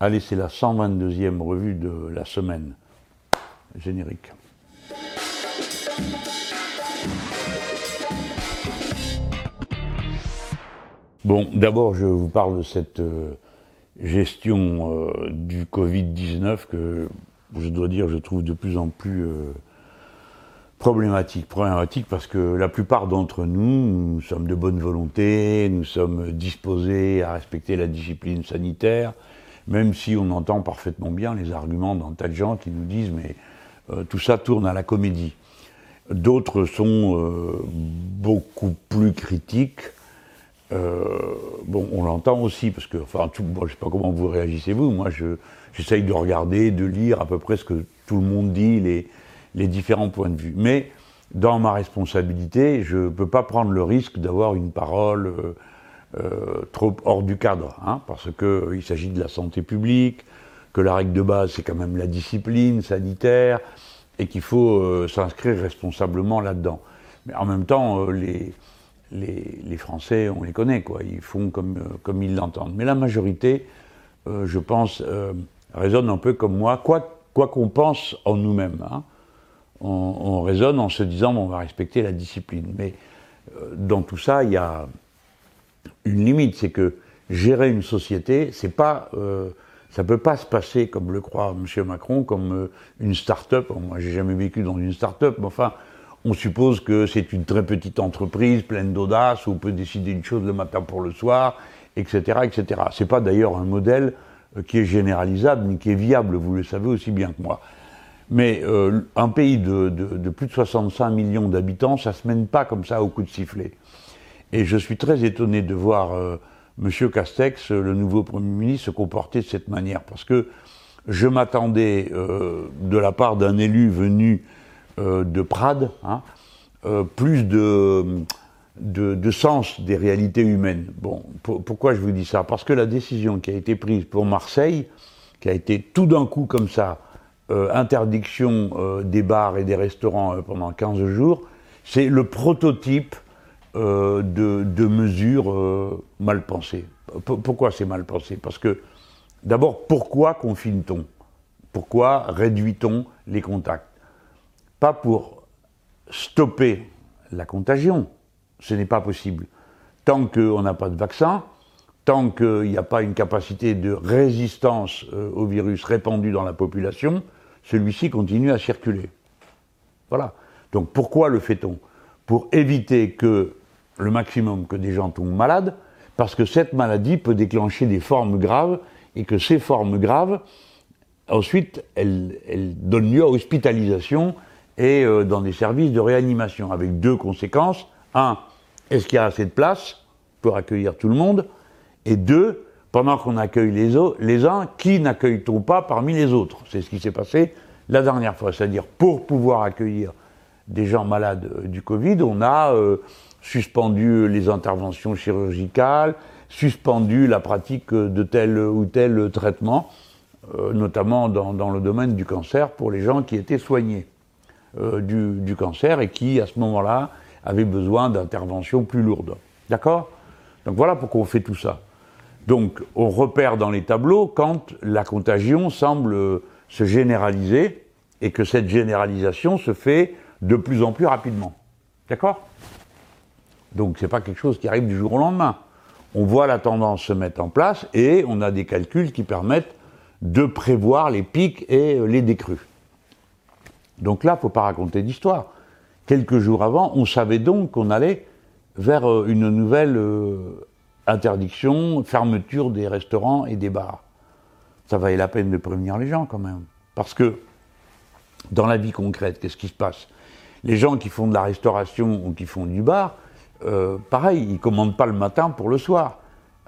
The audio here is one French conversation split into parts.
Allez, c'est la 122e revue de la semaine. Générique. Bon, d'abord, je vous parle de cette euh, gestion euh, du Covid-19 que je dois dire, je trouve de plus en plus euh, problématique. Problématique parce que la plupart d'entre nous, nous sommes de bonne volonté, nous sommes disposés à respecter la discipline sanitaire, même si on entend parfaitement bien les arguments d'un tas de gens qui nous disent mais euh, tout ça tourne à la comédie. D'autres sont euh, beaucoup plus critiques. Euh, bon, on l'entend aussi, parce que, enfin, je sais pas comment vous réagissez vous, moi je, j'essaye de regarder, de lire à peu près ce que tout le monde dit, les, les différents points de vue. Mais dans ma responsabilité, je ne peux pas prendre le risque d'avoir une parole euh, euh, trop hors du cadre, hein, parce qu'il s'agit de la santé publique, que la règle de base c'est quand même la discipline sanitaire, et qu'il faut euh, s'inscrire responsablement là-dedans. Mais en même temps, euh, les, les, les, Français, on les connaît, quoi, ils font comme, euh, comme ils l'entendent. Mais la majorité, euh, je pense, raisonne un peu comme moi, quoi qu'on pense en nous-mêmes. Hein on, on, raisonne en se disant bon, on va respecter la discipline. Mais euh, dans tout ça, il y a une limite, c'est que gérer une société, c'est pas, euh, ça peut pas se passer comme le croit M. Macron, comme euh, une start-up. Moi, j'ai jamais vécu dans une start-up, mais enfin, on suppose que c'est une très petite entreprise pleine d'audace où on peut décider une chose le matin pour le soir, etc., etc. C'est pas d'ailleurs un modèle euh, qui est généralisable ni qui est viable. Vous le savez aussi bien que moi. Mais euh, un pays de, de, de, plus de 65 millions d'habitants, ça se mène pas comme ça au coup de sifflet. Et je suis très étonné de voir euh, M. Castex, le nouveau Premier ministre, se comporter de cette manière. Parce que je m'attendais, euh, de la part d'un élu venu euh, de Prades, hein, euh, plus de, sens des réalités humaines. Bon, pour, pourquoi je vous dis ça? Parce que la décision qui a été prise pour Marseille, qui a été tout d'un coup comme ça, euh, interdiction euh, des bars et des restaurants euh, pendant 15 jours, c'est le prototype de, de, mesures mal pensées. Pourquoi c'est mal pensé? Parce que, d'abord, pourquoi confine-t-on? Pourquoi réduit-on les contacts? Pas pour stopper la contagion, ce n'est pas possible. Tant qu'on n'a pas de vaccin, tant qu'il n'y a pas une capacité de résistance au virus répandue dans la population, celui-ci continue à circuler. Voilà. Donc pourquoi le fait-on? Pour éviter que le maximum que des gens tombent malades, parce que cette maladie peut déclencher des formes graves et que ces formes graves, ensuite, elles, donnent lieu à hospitalisation et euh, dans des services de réanimation, avec deux conséquences. Un, est-ce qu'il y a assez de place pour accueillir tout le monde? Et deux, pendant qu'on accueille les, les uns, qui n'accueille-t-on pas parmi les autres? C'est ce qui s'est passé la dernière fois. C'est-à-dire, pour pouvoir accueillir des gens malades euh, du Covid, on a euh, suspendu les interventions chirurgicales, suspendu la pratique de tel ou tel traitement, euh, notamment dans, dans, le domaine du cancer, pour les gens qui étaient soignés euh, du, du, cancer et qui, à ce moment-là, avaient besoin d'interventions plus lourdes. D'accord? Donc voilà pourquoi on fait tout ça. Donc, on repère dans les tableaux quand la contagion semble se généraliser et que cette généralisation se fait de plus en plus rapidement. D'accord? Donc, ce n'est pas quelque chose qui arrive du jour au lendemain. On voit la tendance se mettre en place et on a des calculs qui permettent de prévoir les pics et les décrues. Donc là, il ne faut pas raconter d'histoire. Quelques jours avant, on savait donc qu'on allait vers une nouvelle interdiction, fermeture des restaurants et des bars. Ça valait la peine de prévenir les gens quand même. Parce que dans la vie concrète, qu'est-ce qui se passe? Les gens qui font de la restauration ou qui font du bar, euh, pareil, ils commandent pas le matin pour le soir.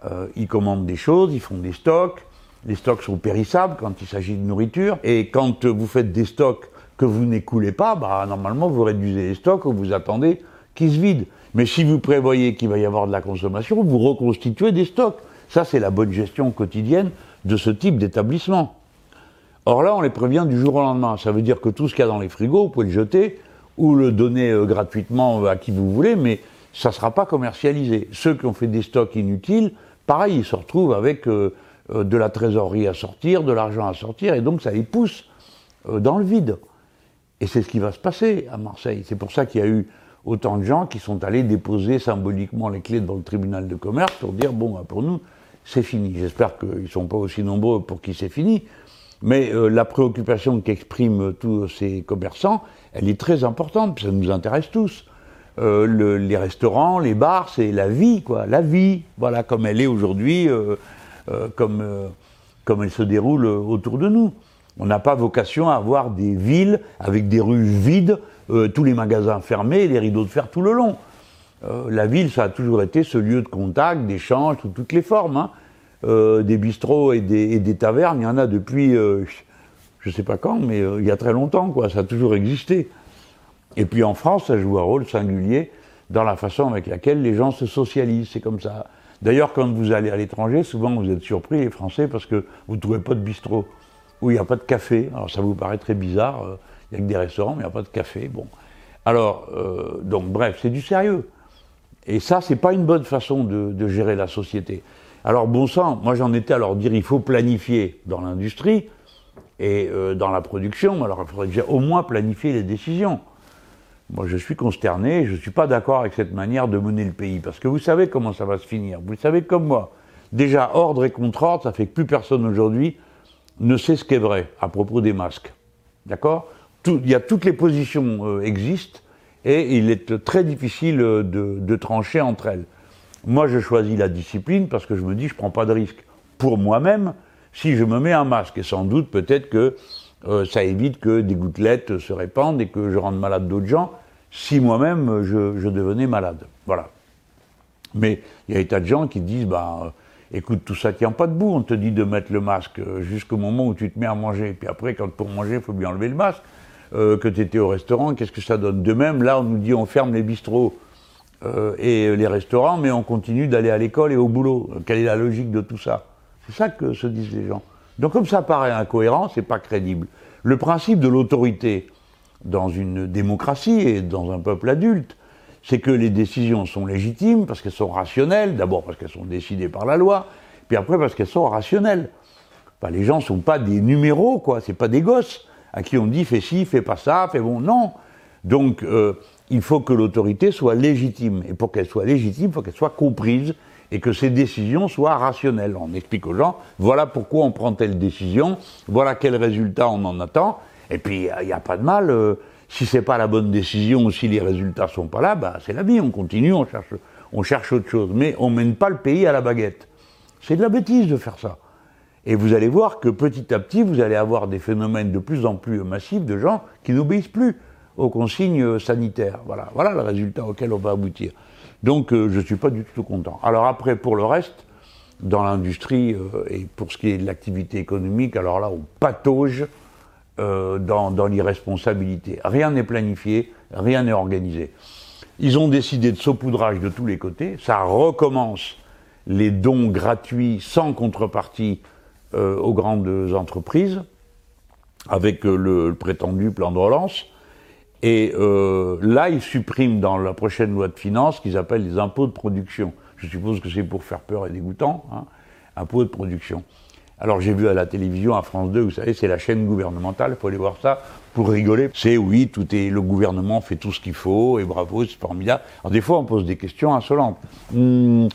Euh, ils commandent des choses, ils font des stocks. Les stocks sont périssables quand il s'agit de nourriture. Et quand vous faites des stocks que vous n'écoulez pas, bah, normalement vous réduisez les stocks ou vous attendez qu'ils se vident. Mais si vous prévoyez qu'il va y avoir de la consommation, vous reconstituez des stocks. Ça, c'est la bonne gestion quotidienne de ce type d'établissement. Or là, on les prévient du jour au lendemain. Ça veut dire que tout ce qu'il y a dans les frigos, vous pouvez le jeter ou le donner euh, gratuitement à qui vous voulez, mais ça ne sera pas commercialisé. Ceux qui ont fait des stocks inutiles, pareil, ils se retrouvent avec euh, euh, de la trésorerie à sortir, de l'argent à sortir, et donc ça les pousse euh, dans le vide. Et c'est ce qui va se passer à Marseille. C'est pour ça qu'il y a eu autant de gens qui sont allés déposer symboliquement les clés devant le tribunal de commerce pour dire bon, bah, pour nous, c'est fini. J'espère qu'ils ne sont pas aussi nombreux pour qui c'est fini. Mais euh, la préoccupation qu'expriment tous ces commerçants, elle est très importante, ça nous intéresse tous. Euh, les restaurants, les bars, c'est la vie, quoi, la vie, voilà, comme elle est aujourd'hui, euh, comme, comme elle se déroule autour de nous. On n'a pas vocation à avoir des villes avec des rues vides, tous les magasins fermés les rideaux de fer tout le long. la ville, ça a toujours été ce lieu de contact, d'échange, sous toutes les formes. Hein. Euh, des bistrots et des, tavernes, il y en a depuis, euh, je ne sais pas quand, mais euh, il y a très longtemps, quoi. Ça a toujours existé. Et puis en France, ça joue un rôle singulier dans la façon avec laquelle les gens se socialisent. C'est comme ça. D'ailleurs, quand vous allez à l'étranger, souvent vous êtes surpris, les Français, parce que vous ne trouvez pas de bistrot, où il n'y a pas de café. Alors ça vous paraît très bizarre, il n'y a que des restaurants, mais il n'y a pas de café. Bon. Alors, donc bref, c'est du sérieux. Et ça, c'est pas une bonne façon de gérer la société. Alors bon sang, moi j'en étais à leur dire il faut planifier dans l'industrie et euh, dans la production, alors il faudrait déjà au moins planifier les décisions. Moi je suis consterné, je ne suis pas d'accord avec cette manière de mener le pays, parce que vous savez comment ça va se finir, vous le savez comme moi. Déjà, ordre et contre-ordre, ça fait que plus personne aujourd'hui ne sait ce qu'est vrai à propos des masques. D'accord? Il y a toutes les positions euh, existent et il est très difficile de trancher entre elles. Moi, je choisis la discipline parce que je me dis, je ne prends pas de risque. Pour moi-même, si je me mets un masque, et sans doute peut-être que euh, ça évite que des gouttelettes se répandent et que je rende malade d'autres gens, si moi-même je, devenais malade. Voilà. Mais il y a des tas de gens qui disent, bah, euh, écoute, tout ça tient pas debout, on te dit de mettre le masque euh, jusqu'au moment où tu te mets à manger, puis après, quand pour manger, il faut bien enlever le masque, que tu étais au restaurant, qu'est-ce que ça donne? De même, là, on nous dit, on ferme les bistrots. Euh, et les restaurants, mais on continue d'aller à l'école et au boulot. Quelle est la logique de tout ça? C'est ça que se disent les gens. Donc comme ça paraît incohérent, c'est pas crédible. Le principe de l'autorité dans une démocratie et dans un peuple adulte, c'est que les décisions sont légitimes parce qu'elles sont rationnelles, d'abord parce qu'elles sont décidées par la loi, puis après parce qu'elles sont rationnelles. les gens sont pas des numéros, quoi, c'est pas des gosses à qui on dit fais ci, fais pas ça, fais bon, non. Donc euh, il faut que l'autorité soit légitime. Et pour qu'elle soit légitime, il faut qu'elle soit comprise et que ces décisions soient rationnelles. On explique aux gens, voilà pourquoi on prend telle décision, voilà quel résultat on en attend, et puis il n'y a pas de mal, euh, si c'est pas la bonne décision ou si les résultats sont pas là, bah, c'est la vie, on continue, on cherche, autre chose. Mais on mène pas le pays à la baguette. C'est de la bêtise de faire ça. Et vous allez voir que petit à petit, vous allez avoir des phénomènes de plus en plus massifs de gens qui n'obéissent plus aux consignes sanitaires. Voilà, voilà le résultat auquel on va aboutir. Donc euh, je ne suis pas du tout content. Alors après, pour le reste, dans l'industrie euh, et pour ce qui est de l'activité économique, alors là, on patauge euh, dans, dans l'irresponsabilité. Rien n'est planifié, rien n'est organisé. Ils ont décidé de saupoudrage de tous les côtés. Ça recommence les dons gratuits sans contrepartie aux grandes entreprises, avec le prétendu plan de relance. Et euh, là, ils suppriment dans la prochaine loi de finances ce qu'ils appellent les impôts de production. Je suppose que c'est pour faire peur et dégoûtant, hein, impôts de production. Alors j'ai vu à la télévision, à France 2, vous savez, c'est la chaîne gouvernementale, il faut aller voir ça pour rigoler. C'est oui, tout est, le gouvernement fait tout ce qu'il faut, et bravo, c'est formidable. Alors des fois, on pose des questions insolentes. Hmm,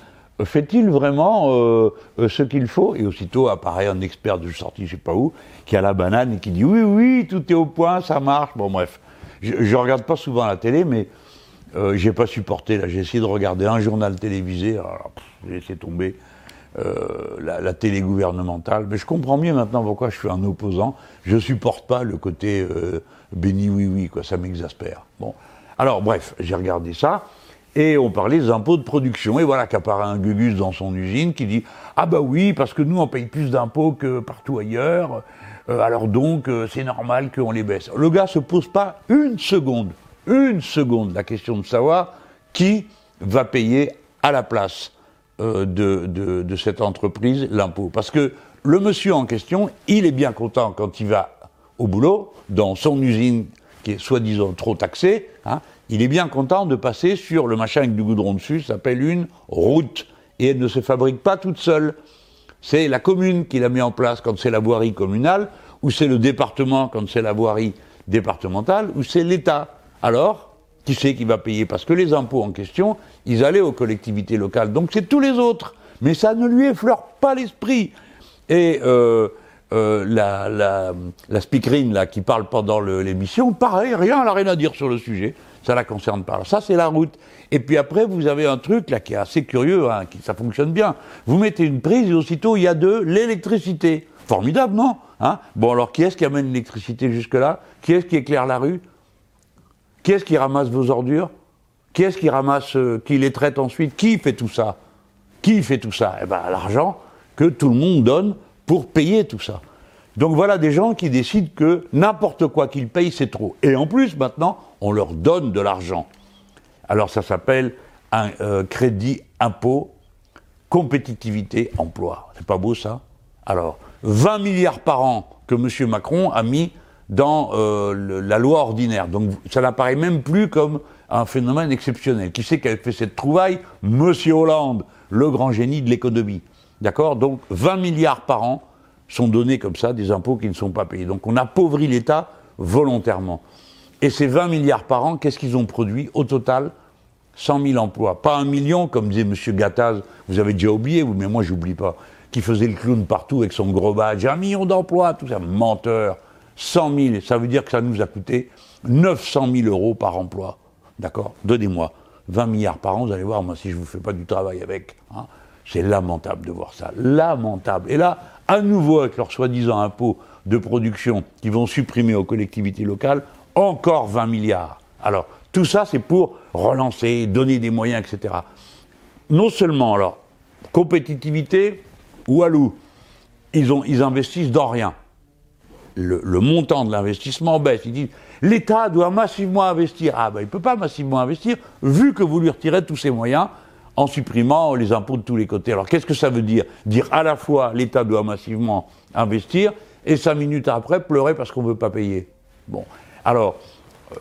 fait-il vraiment euh, ce qu'il faut? Et aussitôt apparaît un expert de sortie, je sais pas où, qui a la banane et qui dit oui, oui, tout est au point, ça marche. Bon, bref. Je, ne regarde pas souvent la télé, mais euh, j'ai pas supporté. Là, j'ai essayé de regarder un journal télévisé. J'ai laissé tomber euh, la, télé gouvernementale. Mais je comprends mieux maintenant pourquoi je suis un opposant. Je supporte pas le côté euh, béni oui oui quoi. Ça m'exaspère. Bon. Alors bref, j'ai regardé ça. Et on parlait des impôts de production. Et voilà qu'apparaît un Gugus dans son usine qui dit Ah bah oui, parce que nous on paye plus d'impôts que partout ailleurs. Euh, alors donc euh, c'est normal qu'on les baisse. Le gars se pose pas une seconde, une seconde la question de savoir qui va payer à la place euh, de, de, cette entreprise l'impôt. Parce que le monsieur en question, il est bien content quand il va au boulot, dans son usine qui est soi-disant trop taxée, hein, il est bien content de passer sur le machin avec du goudron dessus, ça s'appelle une route, et elle ne se fabrique pas toute seule C'est la commune qui la met en place quand c'est la voirie communale, ou c'est le département quand c'est la voirie départementale, ou c'est l'État. Alors, qui c'est qui va payer? Parce que les impôts en question, ils allaient aux collectivités locales. Donc c'est tous les autres. Mais ça ne lui effleure pas l'esprit. Et euh, euh, la speakerine là, qui parle pendant l'émission, pareil, rien, elle n'a rien à dire sur le sujet. Ça la concerne pas. Alors ça, c'est la route. Et puis après, vous avez un truc là qui est assez curieux, hein, qui, ça fonctionne bien. Vous mettez une prise et aussitôt, il y a de l'électricité. Formidable, non hein? Bon, alors qui est-ce qui amène l'électricité jusque-là? Qui est-ce qui éclaire la rue? Qui est-ce qui ramasse vos ordures? Qui est-ce qui ramasse, euh, qui les traite ensuite? Qui fait tout ça? Qui fait tout ça? Eh bien, l'argent que tout le monde donne pour payer tout ça. Donc voilà des gens qui décident que n'importe quoi qu'ils payent, c'est trop. Et en plus, maintenant, on leur donne de l'argent. Alors ça s'appelle un euh, crédit impôt compétitivité emploi. C'est pas beau ça? Alors, 20 milliards par an que M. Macron a mis dans euh, la loi ordinaire. Donc ça n'apparaît même plus comme un phénomène exceptionnel. Qui sait qu'elle fait cette trouvaille? M. Hollande, le grand génie de l'économie. D'accord? Donc 20 milliards par an sont donnés comme ça, des impôts qui ne sont pas payés. Donc on appauvrit l'État volontairement. Et ces 20 milliards par an, qu'est-ce qu'ils ont produit Au total, 100 000 emplois. Pas un million, comme disait M. Gattaz, vous avez déjà oublié, mais moi j'oublie pas, qui faisait le clown partout avec son gros badge, un million d'emplois, tout ça, menteur. 100 000, ça veut dire que ça nous a coûté 900 000 euros par emploi. D'accord? Donnez-moi 20 milliards par an, vous allez voir, moi, si je ne vous fais pas du travail avec. Hein, c'est lamentable de voir ça. Lamentable. Et là, à nouveau, avec leurs soi-disant impôts de production qui vont supprimer aux collectivités locales, encore 20 milliards. Alors, tout ça, c'est pour relancer, donner des moyens, etc. Non seulement, alors, compétitivité, Walou, ils, ont, ils investissent dans rien. Le, montant de l'investissement baisse. Ils disent l'État doit massivement investir. Ah ben il ne peut pas massivement investir vu que vous lui retirez tous ses moyens en supprimant les impôts de tous les côtés. Alors qu'est-ce que ça veut dire? Dire à la fois l'État doit massivement investir et cinq minutes après pleurer parce qu'on ne veut pas payer. Bon, alors euh,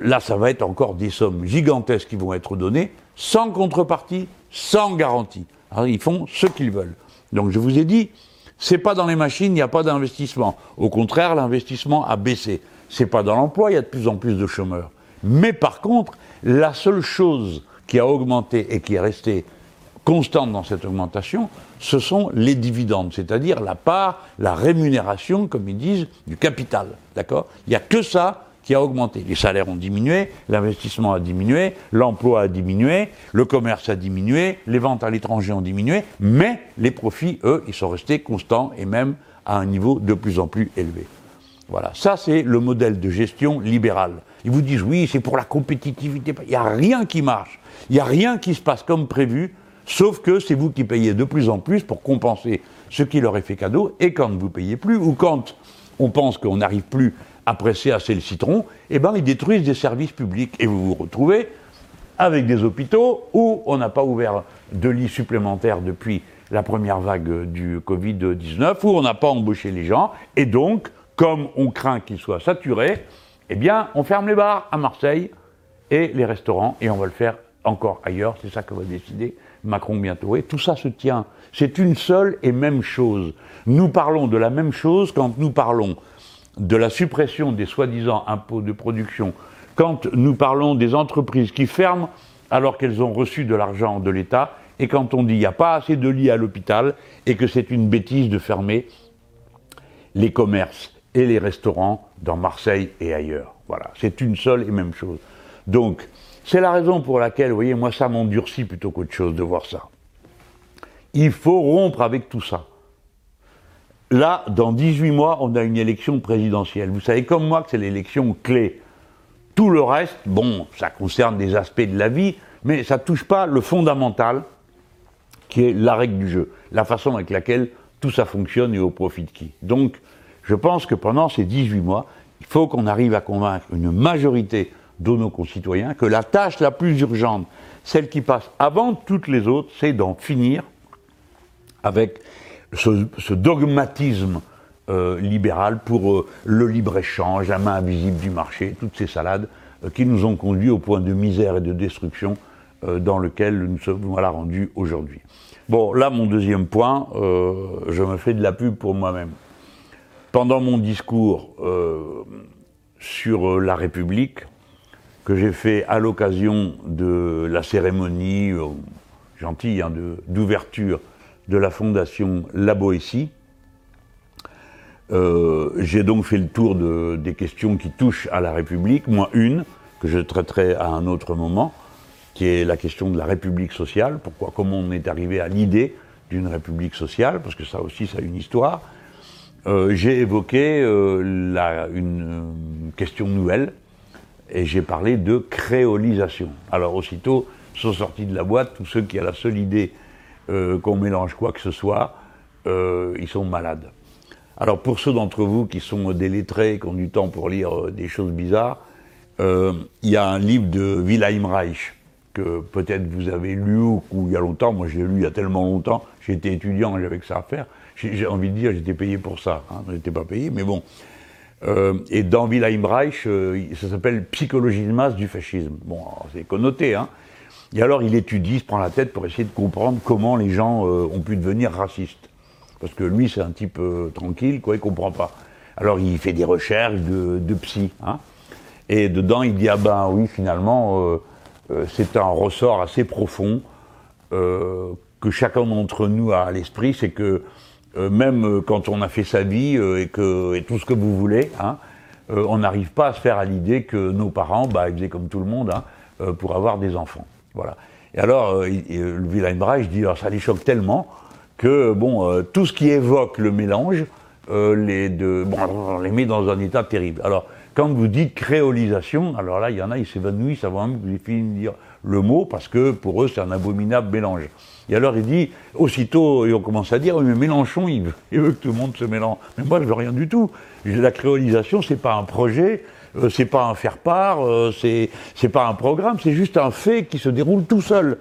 là ça va être encore des sommes gigantesques qui vont être données sans contrepartie, sans garantie. Alors ils font ce qu'ils veulent. Donc je vous ai dit, c'est pas dans les machines, il n'y a pas d'investissement. Au contraire, l'investissement a baissé. C'est pas dans l'emploi, il y a de plus en plus de chômeurs. Mais par contre, la seule chose qui a augmenté et qui est restée constante dans cette augmentation, ce sont les dividendes, c'est-à-dire la part, la rémunération, comme ils disent, du capital. D'accord? Il n'y a que ça qui a augmenté. Les salaires ont diminué, l'investissement a diminué, l'emploi a diminué, le commerce a diminué, les ventes à l'étranger ont diminué, mais les profits, eux, ils sont restés constants et même à un niveau de plus en plus élevé. Voilà, ça c'est le modèle de gestion libérale. Ils vous disent oui, c'est pour la compétitivité. Il n'y a rien qui marche. Il n'y a rien qui se passe comme prévu, sauf que c'est vous qui payez de plus en plus pour compenser ce qui leur est fait cadeau. Et quand vous payez plus, ou quand on pense qu'on n'arrive plus à presser assez le citron, eh ben ils détruisent des services publics. Et vous vous retrouvez avec des hôpitaux où on n'a pas ouvert de lits supplémentaires depuis la première vague du Covid-19, où on n'a pas embauché les gens, et donc, comme on craint qu'ils soient saturés, eh bien, on ferme les bars à Marseille et les restaurants, et on va le faire encore ailleurs, c'est ça que va décider Macron bientôt. Et tout ça se tient. C'est une seule et même chose. Nous parlons de la même chose quand nous parlons de la suppression des soi-disant impôts de production, quand nous parlons des entreprises qui ferment alors qu'elles ont reçu de l'argent de l'État, et quand on dit qu'il n'y a pas assez de lits à l'hôpital et que c'est une bêtise de fermer les commerces et les restaurants dans Marseille et ailleurs. Voilà, c'est une seule et même chose. Donc, c'est la raison pour laquelle, vous voyez, moi, ça m'endurcit plutôt qu'autre chose de voir ça. Il faut rompre avec tout ça. Là, dans 18 mois, on a une élection présidentielle. Vous savez comme moi que c'est l'élection clé. Tout le reste, bon, ça concerne des aspects de la vie, mais ça ne touche pas le fondamental, qui est la règle du jeu, la façon avec laquelle tout ça fonctionne et au profit de qui. Donc, je pense que pendant ces 18 mois, il faut qu'on arrive à convaincre une majorité de nos concitoyens que la tâche la plus urgente, celle qui passe avant toutes les autres, c'est d'en finir avec ce, dogmatisme euh, libéral pour euh, le libre-échange, la main invisible du marché, toutes ces salades euh, qui nous ont conduits au point de misère et de destruction dans lequel nous sommes rendus aujourd'hui. Bon, là, mon deuxième point, je me fais de la pub pour moi-même. Pendant mon discours sur la République, que j'ai fait à l'occasion de la cérémonie gentille hein, d'ouverture de, la fondation La Boétie. Euh, j'ai donc fait le tour de, des questions qui touchent à la République, moins une, que je traiterai à un autre moment, qui est la question de la République sociale. Pourquoi, comment on est arrivé à l'idée d'une République sociale, parce que ça aussi, ça a une histoire. Euh, j'ai évoqué euh, la, une question nouvelle, et j'ai parlé de créolisation. Alors aussitôt, sont sortis de la boîte, tous ceux qui ont la seule idée euh, qu'on mélange quoi que ce soit, euh, ils sont malades. Alors pour ceux d'entre vous qui sont des lettrés, qui ont du temps pour lire euh, des choses bizarres, il y a un livre de Wilhelm Reich peut-être vous avez lu ou, il y a longtemps, moi je l'ai lu il y a tellement longtemps, j'étais étudiant, j'avais que ça à faire, j'ai envie de dire j'étais payé pour ça, hein, je n'étais pas payé, mais bon. et dans Wilhelm Reich, ça s'appelle Psychologie de masse du fascisme. Bon, c'est connoté, hein. Et alors il étudie, il se prend la tête pour essayer de comprendre comment les gens euh, ont pu devenir racistes. Parce que lui, c'est un type euh, tranquille, quoi, il comprend pas. Alors il fait des recherches de, de psy. Hein, et dedans, il dit, ah ben oui, finalement, euh, c'est un ressort assez profond que chacun d'entre nous a à l'esprit, c'est que même quand on a fait sa vie et, que, et tout ce que vous voulez, hein, on n'arrive pas à se faire à l'idée que nos parents, bah, ils faisaient comme tout le monde, hein, pour avoir des enfants. Voilà. Et alors, euh, euh, le Wilhelm Reich dit, alors ça les choque tellement que, bon, euh, tout ce qui évoque le mélange, les, de, bon, on les met dans un état terrible. Alors, quand vous dites créolisation, alors là, il y en a, ils s'évanouissent avant même que vous fini de dire le mot, parce que pour eux, c'est un abominable mélange. Et alors, il dit, aussitôt, et on commence à dire, oui, mais Mélenchon, il veut, il veut que tout le monde se mélange. Mais moi, je veux rien du tout. La créolisation, c'est pas un projet, euh, c'est pas un faire-part, euh, c'est c'est pas un programme, c'est juste un fait qui se déroule tout seul.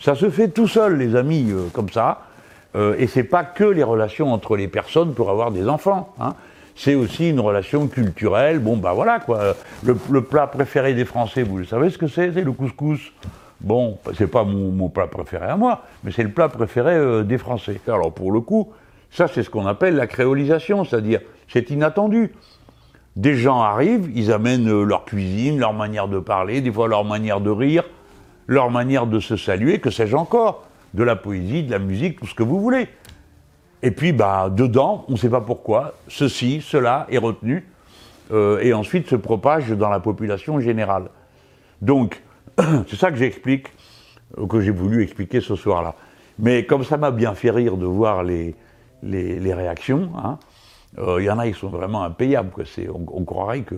Ça se fait tout seul, les amis, euh, comme ça. et c'est pas que les relations entre les personnes pour avoir des enfants. Hein. C'est aussi une relation culturelle. Bon, bah voilà quoi. Le, plat préféré des Français, vous le savez ce que c'est C'est le couscous. Bon, c'est pas mon, plat préféré à moi, mais c'est le plat préféré des Français. Alors pour le coup, ça c'est ce qu'on appelle la créolisation, c'est-à-dire c'est inattendu des gens arrivent, ils amènent euh, leur cuisine, leur manière de parler, des fois leur manière de rire, leur manière de se saluer, que sais-je encore, de la poésie, de la musique, tout ce que vous voulez. Et puis, bah, dedans, on ne sait pas pourquoi, ceci, cela est retenu, euh, et ensuite se propage dans la population générale. Donc, c'est ça que j'explique, euh, que j'ai voulu expliquer ce soir-là. Mais comme ça m'a bien fait rire de voir les, les, réactions, hein, il euh, y en a, ils sont vraiment impayables. On, croirait que.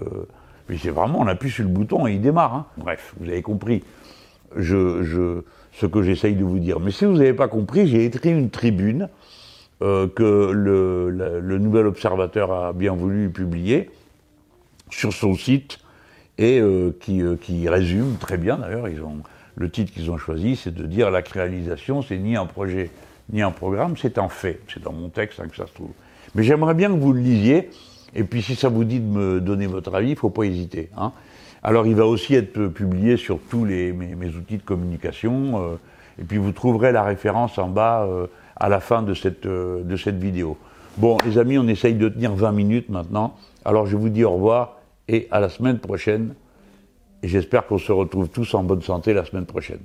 Mais c'est vraiment, on appuie sur le bouton et il démarre. Hein. Bref, vous avez compris ce que j'essaye de vous dire. Mais si vous n'avez pas compris, j'ai écrit une tribune euh, que le, Nouvel Observateur a bien voulu publier sur son site et euh, qui, euh, qui, résume très bien d'ailleurs. Ils ont le titre qu'ils ont choisi, c'est de dire la réalisation, c'est ni un projet ni un programme, c'est un fait. C'est dans mon texte hein, que ça se trouve. Mais j'aimerais bien que vous le lisiez. Et puis si ça vous dit de me donner votre avis, il ne faut pas hésiter. Hein. Alors il va aussi être publié sur tous les, mes, outils de communication. Et puis vous trouverez la référence en bas à la fin de cette, euh, de cette vidéo. Bon, les amis, on essaye de tenir 20 minutes maintenant. Alors je vous dis au revoir et à la semaine prochaine. Et j'espère qu'on se retrouve tous en bonne santé la semaine prochaine.